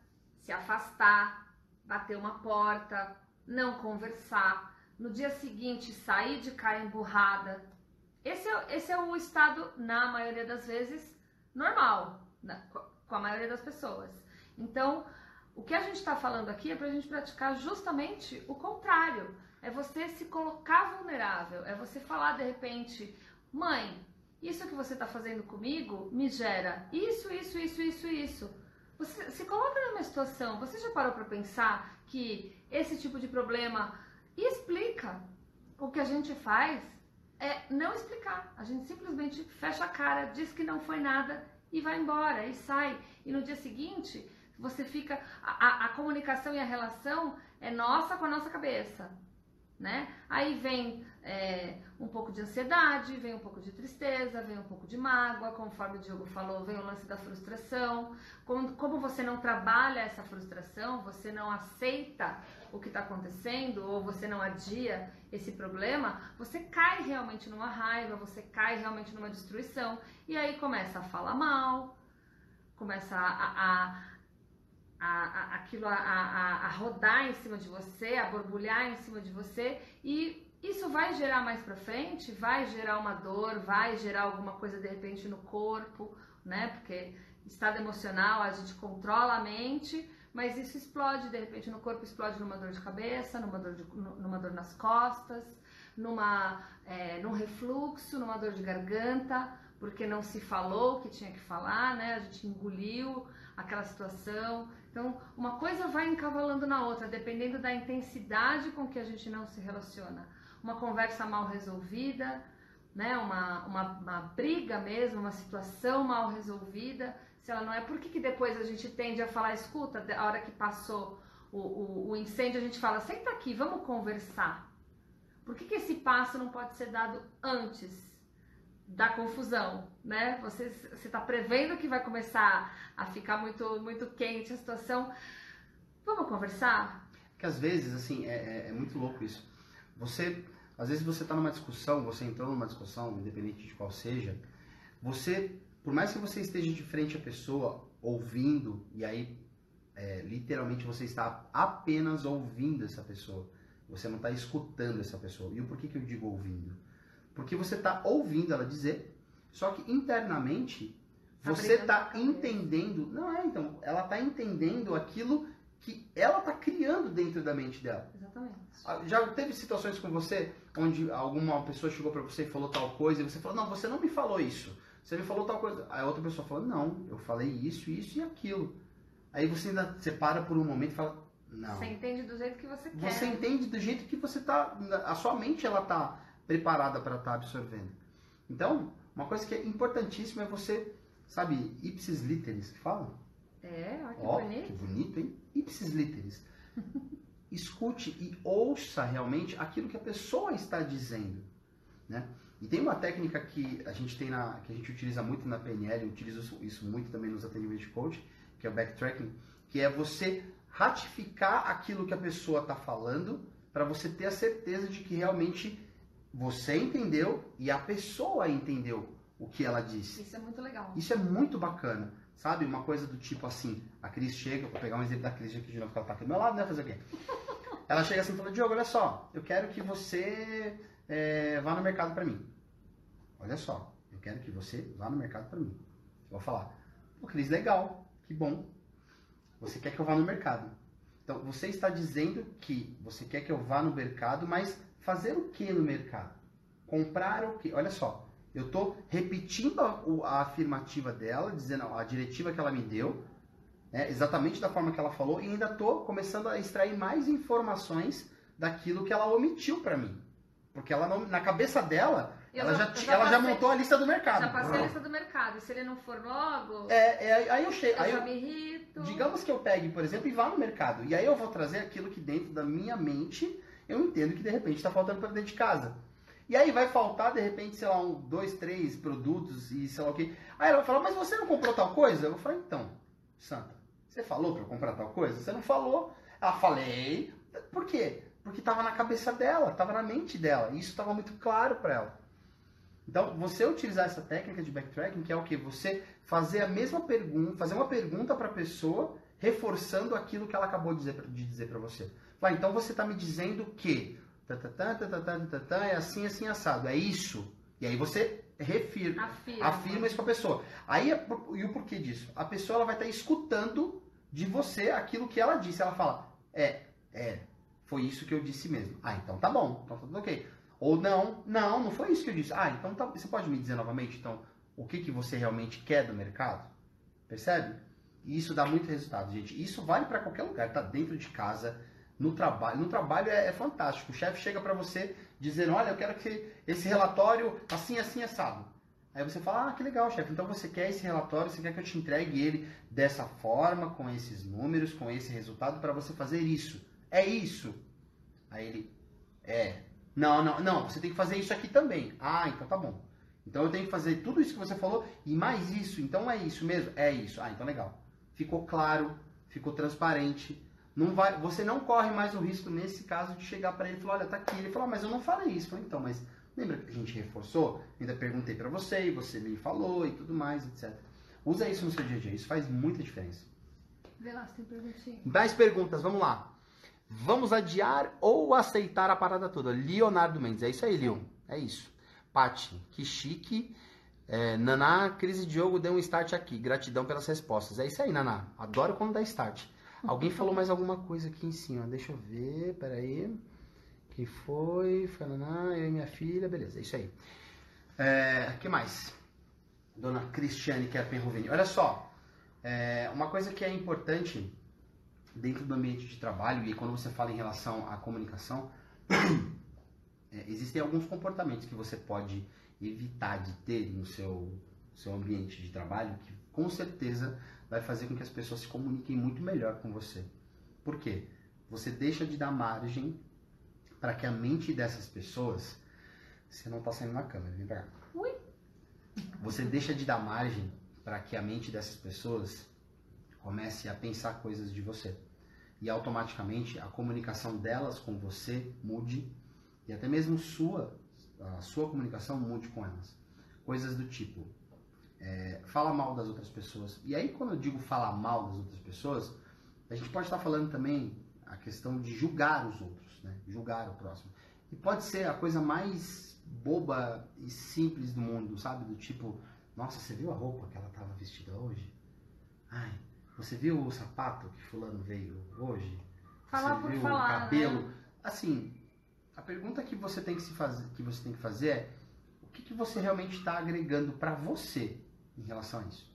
se afastar, bater uma porta, não conversar, no dia seguinte sair de cara emburrada. Esse é, esse é o estado, na maioria das vezes, normal, na, com a maioria das pessoas. Então, o que a gente está falando aqui é para a gente praticar justamente o contrário. É você se colocar vulnerável, é você falar de repente, mãe, isso que você está fazendo comigo me gera isso, isso, isso, isso, isso. Você se coloca numa situação, você já parou para pensar que esse tipo de problema explica? O que a gente faz é não explicar. A gente simplesmente fecha a cara, diz que não foi nada e vai embora e sai. E no dia seguinte, você fica. A, a, comunicação e a relação é nossa com a nossa cabeça né? Aí vem é, um pouco de ansiedade, vem um pouco de tristeza, vem um pouco de mágoa, conforme o Diogo falou, vem o lance da frustração. Como, como você não trabalha essa frustração, você não aceita o que está acontecendo ou você não adia esse problema, você cai realmente numa raiva, você cai realmente numa destruição e aí começa a falar mal, começa a, a a, aquilo a, a, a rodar em cima de você, a borbulhar em cima de você e isso vai gerar mais para frente, vai gerar uma dor, vai gerar alguma coisa de repente no corpo, né? Porque estado emocional a gente controla a mente, mas isso explode de repente no corpo, explode numa dor de cabeça, numa dor, de, numa dor nas costas, numa, é, num refluxo, numa dor de garganta, porque não se falou o que tinha que falar, né? A gente engoliu aquela situação. Então, uma coisa vai encavalando na outra, dependendo da intensidade com que a gente não se relaciona. Uma conversa mal resolvida, né? uma, uma, uma briga mesmo, uma situação mal resolvida, se ela não é, por que, que depois a gente tende a falar, escuta, a hora que passou o, o, o incêndio, a gente fala, senta aqui, vamos conversar. Por que, que esse passo não pode ser dado antes? da confusão, né? Você está prevendo que vai começar a ficar muito, muito quente a situação. Vamos conversar? Que às vezes, assim, é, é, é muito louco isso. Você, às vezes você está numa discussão, você entrou numa discussão, independente de qual seja, você, por mais que você esteja de frente à pessoa, ouvindo, e aí, é, literalmente, você está apenas ouvindo essa pessoa. Você não está escutando essa pessoa. E o porquê que eu digo ouvindo? Porque você está ouvindo ela dizer, só que internamente tá você está entendendo. Não é, então, ela está entendendo aquilo que ela está criando dentro da mente dela. Exatamente. Ah, já teve situações com você onde alguma pessoa chegou para você e falou tal coisa e você falou: Não, você não me falou isso. Você me falou tal coisa. Aí a outra pessoa falou: Não, eu falei isso, isso e aquilo. Aí você ainda você para por um momento e fala: Não. Você entende do jeito que você quer. Você entende do jeito que você está. A sua mente ela está preparada para estar tá absorvendo. Então, uma coisa que é importantíssima é você, sabe, ipsis literis, que fala? É, olha que oh, bonito. Que bonito, hein? Ipsis literis. Escute e ouça realmente aquilo que a pessoa está dizendo, né? E tem uma técnica que a gente tem na, que a gente utiliza muito na PNL, eu utilizo isso muito também nos atendimentos de coach, que é o backtracking, que é você ratificar aquilo que a pessoa está falando para você ter a certeza de que realmente você entendeu e a pessoa entendeu o que ela disse. Isso é muito legal. Isso é muito bacana. Sabe? Uma coisa do tipo assim, a Cris chega, vou pegar um exemplo da Cris aqui de novo, que ela tá aqui do meu lado, né? Fazer o quê? Ela chega assim e fala, Diogo, olha só, eu quero que você é, vá no mercado para mim. Olha só, eu quero que você vá no mercado para mim. Eu vou falar, pô, Cris, legal, que bom. Você quer que eu vá no mercado. Então, você está dizendo que você quer que eu vá no mercado, mas fazer o que no mercado? Comprar o que? Olha só, eu estou repetindo a, a, afirmativa dela, dizendo a diretiva que ela me deu, né, exatamente da forma que ela falou, e ainda estou começando a extrair mais informações daquilo que ela omitiu para mim. Porque ela não, na cabeça dela, ela já, já, ela já montou a lista do mercado. Já passei a lista do mercado. E se ele não for logo. É, é aí eu chego. Eu aí já eu, me irrito. Digamos que eu pegue, por exemplo, e vá no mercado. E aí eu vou trazer aquilo que dentro da minha mente eu entendo que de repente está faltando para dentro de casa. E aí vai faltar, de repente, sei lá, um, dois, três produtos e sei lá o que. Aí ela vai falar, mas você não comprou tal coisa? Eu vou falar, então, Santa, você falou para eu comprar tal coisa? Você não falou. Ela falei. Por quê? Porque estava na cabeça dela, estava na mente dela. E isso estava muito claro para ela. Então, você utilizar essa técnica de backtracking, que é o que? Você fazer a mesma pergunta, fazer uma pergunta para a pessoa, reforçando aquilo que ela acabou de dizer, de dizer para você. Fala, então você está me dizendo que é assim, assim, assado. É isso. E aí você refirma, afirma, afirma isso para a pessoa. Aí, e o porquê disso? A pessoa ela vai estar tá escutando de você aquilo que ela disse. Ela fala, é, é, foi isso que eu disse mesmo. Ah, então tá bom, então tá tudo ok. Ou não, não, não foi isso que eu disse. Ah, então tá, você pode me dizer novamente, então, o que, que você realmente quer do mercado? Percebe? E isso dá muito resultado, gente. Isso vale para qualquer lugar, tá dentro de casa, no trabalho. No trabalho é, é fantástico. O chefe chega para você dizendo, olha, eu quero que esse relatório assim, assim, assado. Aí você fala, ah, que legal, chefe. Então você quer esse relatório, você quer que eu te entregue ele dessa forma, com esses números, com esse resultado, para você fazer isso. É isso. Aí ele, é, não, não, não, você tem que fazer isso aqui também. Ah, então tá bom. Então eu tenho que fazer tudo isso que você falou e mais isso. Então é isso mesmo? É isso. Ah, então legal. Ficou claro, ficou transparente. Não vai, você não corre mais o risco nesse caso de chegar para ele e falar, olha, tá aqui. Ele falou, ah, mas eu não falei isso. falei, então, mas lembra que a gente reforçou? Ainda perguntei para você e você me falou e tudo mais, etc. Usa isso no seu dia a dia, isso faz muita diferença. Vê lá, tem perguntinha. Mais perguntas, vamos lá. Vamos adiar ou aceitar a parada toda? Leonardo Mendes, é isso aí, Leon. É isso. Pati, que chique. É, Naná, Cris e Diogo deu um start aqui. Gratidão pelas respostas. É isso aí, Naná. Adoro quando dá start. Alguém falou mais alguma coisa aqui em cima. Deixa eu ver, peraí. Quem foi? Foi a Naná, eu e minha filha. Beleza, é isso aí. É, que mais? Dona Cristiane Kerpen Ruveni. Olha só, é, uma coisa que é importante dentro do ambiente de trabalho e quando você fala em relação à comunicação, é, existem alguns comportamentos que você pode evitar de ter no seu, seu ambiente de trabalho que com certeza vai fazer com que as pessoas se comuniquem muito melhor com você. Por quê? Você deixa de dar margem para que a mente dessas pessoas. Você não está saindo na câmera, vem pra cá. Ui. Você deixa de dar margem para que a mente dessas pessoas comece a pensar coisas de você. E automaticamente a comunicação delas com você mude e até mesmo sua, a sua comunicação mude com elas. Coisas do tipo, é, fala mal das outras pessoas. E aí quando eu digo falar mal das outras pessoas, a gente pode estar falando também a questão de julgar os outros, né? julgar o próximo. E pode ser a coisa mais boba e simples do mundo, sabe? Do tipo, nossa, você viu a roupa que ela estava vestida hoje? Ai, você viu o sapato que fulano veio hoje? Falar você por viu falar, o cabelo? Né? Assim, a pergunta que você tem que se fazer, que você tem que fazer é o que, que você realmente está agregando para você em relação a isso?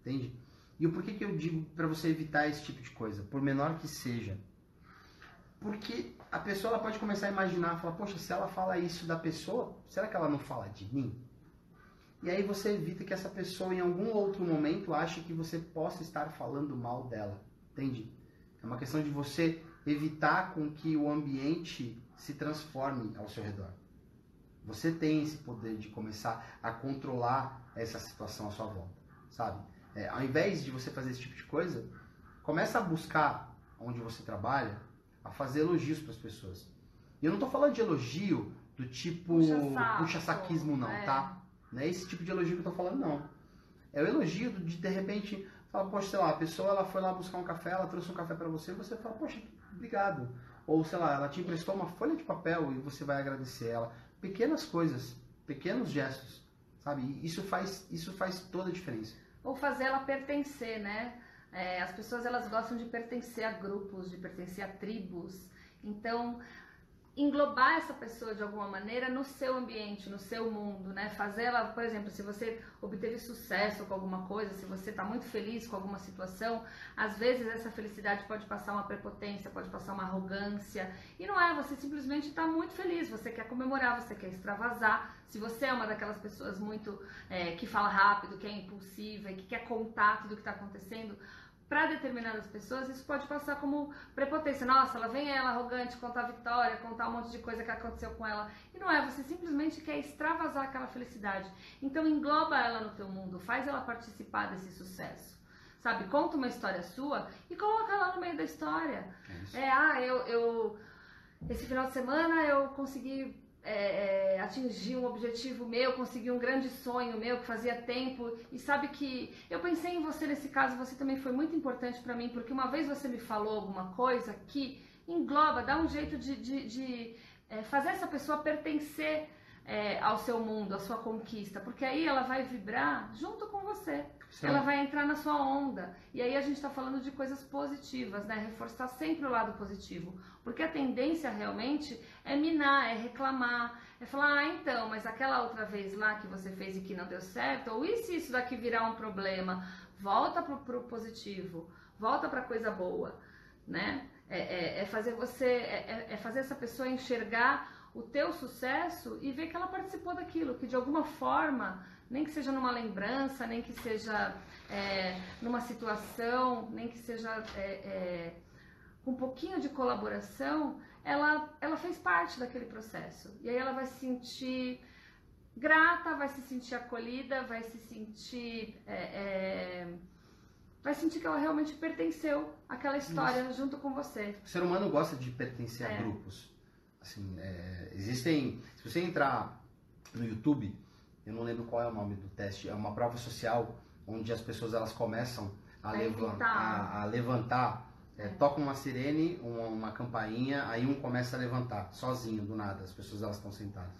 Entende? E o porquê que eu digo para você evitar esse tipo de coisa, por menor que seja? Porque a pessoa ela pode começar a imaginar, falar, poxa, se ela fala isso da pessoa, será que ela não fala de mim? E aí você evita que essa pessoa em algum outro momento ache que você possa estar falando mal dela. Entende? É uma questão de você evitar com que o ambiente se transforme ao seu redor. Você tem esse poder de começar a controlar essa situação à sua volta, sabe? É, ao invés de você fazer esse tipo de coisa, começa a buscar onde você trabalha, a fazer elogios para as pessoas. E eu não estou falando de elogio do tipo puxa-saquismo, puxa não, é. tá? Não é esse tipo de elogio que eu tô falando, não. É o elogio de, de repente, falar, poxa, sei lá, a pessoa ela foi lá buscar um café, ela trouxe um café para você, você fala, poxa, obrigado. Ou, sei lá, ela te emprestou uma folha de papel e você vai agradecer ela. Pequenas coisas, pequenos gestos, sabe? Isso faz, isso faz toda a diferença. Ou fazer ela pertencer, né? É, as pessoas elas gostam de pertencer a grupos, de pertencer a tribos. Então, englobar essa pessoa de alguma maneira no seu ambiente, no seu mundo, né? Fazê-la, por exemplo, se você obteve sucesso com alguma coisa, se você está muito feliz com alguma situação, às vezes essa felicidade pode passar uma prepotência, pode passar uma arrogância, e não é, você simplesmente está muito feliz, você quer comemorar, você quer extravasar. Se você é uma daquelas pessoas muito é, que fala rápido, que é impulsiva e que quer contar tudo o que está acontecendo, para determinadas pessoas, isso pode passar como prepotência. Nossa, ela vem ela arrogante, contar a vitória, contar um monte de coisa que aconteceu com ela. E não é, você simplesmente quer extravasar aquela felicidade. Então engloba ela no teu mundo, faz ela participar desse sucesso. Sabe, conta uma história sua e coloca ela no meio da história. É, é ah, eu, eu esse final de semana eu consegui é, é, atingir um objetivo meu, conseguir um grande sonho meu que fazia tempo. E sabe que eu pensei em você nesse caso, você também foi muito importante para mim, porque uma vez você me falou alguma coisa que engloba, dá um jeito de, de, de é, fazer essa pessoa pertencer é, ao seu mundo, à sua conquista, porque aí ela vai vibrar junto com você. Sim. Ela vai entrar na sua onda. E aí a gente está falando de coisas positivas, né? Reforçar sempre o lado positivo. Porque a tendência realmente é minar, é reclamar, é falar, ah, então, mas aquela outra vez lá que você fez e que não deu certo, ou e se isso daqui virar um problema? Volta pro, pro positivo, volta pra coisa boa, né? É, é, é fazer você, é, é, é fazer essa pessoa enxergar o teu sucesso e ver que ela participou daquilo, que de alguma forma, nem que seja numa lembrança, nem que seja é, numa situação, nem que seja é, é, com um pouquinho de colaboração, ela, ela fez parte daquele processo. E aí ela vai se sentir grata, vai se sentir acolhida, vai se sentir. É, é, vai sentir que ela realmente pertenceu àquela história Isso. junto com você. O ser humano gosta de pertencer a é. grupos. Assim, é, existem. Se você entrar no YouTube, eu não lembro qual é o nome do teste, é uma prova social onde as pessoas elas começam a, levantar, a, a levantar é, toca uma sirene, uma, uma, campainha, aí um começa a levantar, sozinho, do nada, as pessoas elas estão sentadas.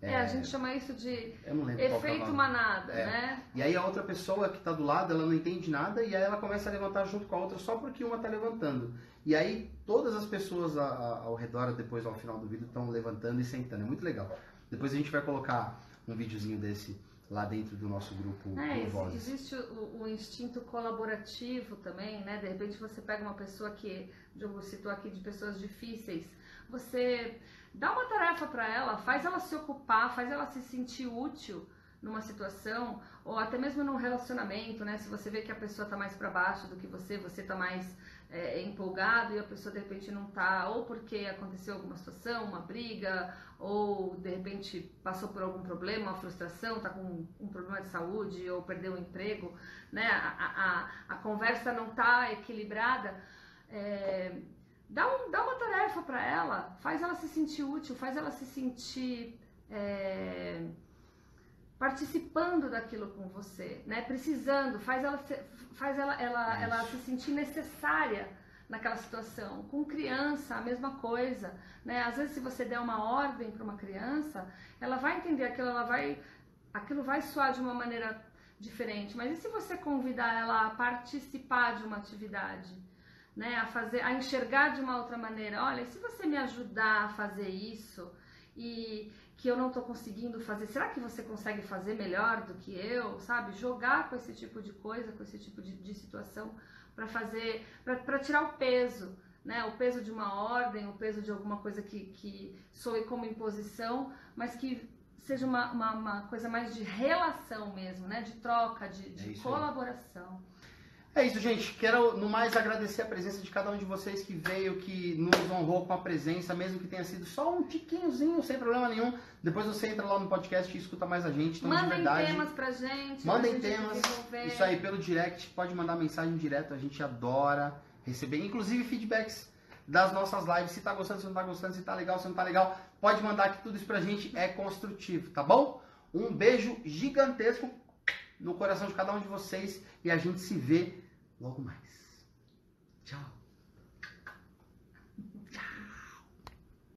É, é, a gente chama isso de efeito manada, é. né? E aí a outra pessoa que está do lado, ela não entende nada e aí ela começa a levantar junto com a outra só porque uma está levantando. E aí todas as pessoas a, a, ao redor, depois ao final do vídeo, estão levantando e sentando. É muito legal. Depois a gente vai colocar um videozinho desse lá dentro do nosso grupo é, Vozes. Existe o, o, instinto colaborativo também, né? De repente você pega uma pessoa que, eu citou aqui de pessoas difíceis, você dá uma tarefa para ela, faz ela se ocupar, faz ela se sentir útil numa situação ou até mesmo num relacionamento, né? Se você vê que a pessoa está mais para baixo do que você, você está mais é, empolgado e a pessoa de repente não tá, ou porque aconteceu alguma situação, uma briga, ou de repente passou por algum problema, uma frustração, tá com um problema de saúde ou perdeu o emprego, né? A, a, a conversa não tá equilibrada. É, dá, um, dá uma tarefa para ela, faz ela se sentir útil, faz ela se sentir. É, participando daquilo com você, né? Precisando, faz ela, faz ela, ela, ela se sentir necessária naquela situação. Com criança, a mesma coisa, né? Às vezes, se você der uma ordem para uma criança, ela vai entender aquilo, ela vai, aquilo vai soar de uma maneira diferente. Mas e se você convidar ela a participar de uma atividade? Né, a fazer, a enxergar de uma outra maneira. Olha, se você me ajudar a fazer isso e que eu não estou conseguindo fazer, será que você consegue fazer melhor do que eu, sabe? Jogar com esse tipo de coisa, com esse tipo de, de situação para fazer, para tirar o peso, né? O peso de uma ordem, o peso de alguma coisa que, que soe como imposição, mas que seja uma, uma, uma coisa mais de relação mesmo, né? De troca, de, de é colaboração. Aí. É isso, gente. Quero no mais agradecer a presença de cada um de vocês que veio, que nos honrou com a presença, mesmo que tenha sido só um tiquinhozinho, sem problema nenhum. Depois você entra lá no podcast e escuta mais a gente. Então, Mandem verdade, temas pra gente. Mandem gente temas. Isso aí, pelo direct. Pode mandar mensagem direto. A gente adora receber, inclusive feedbacks das nossas lives. Se tá gostando, se não tá gostando, se tá legal, se não tá legal. Pode mandar que tudo isso pra gente é construtivo, tá bom? Um beijo gigantesco no coração de cada um de vocês e a gente se vê logo mais. Tchau.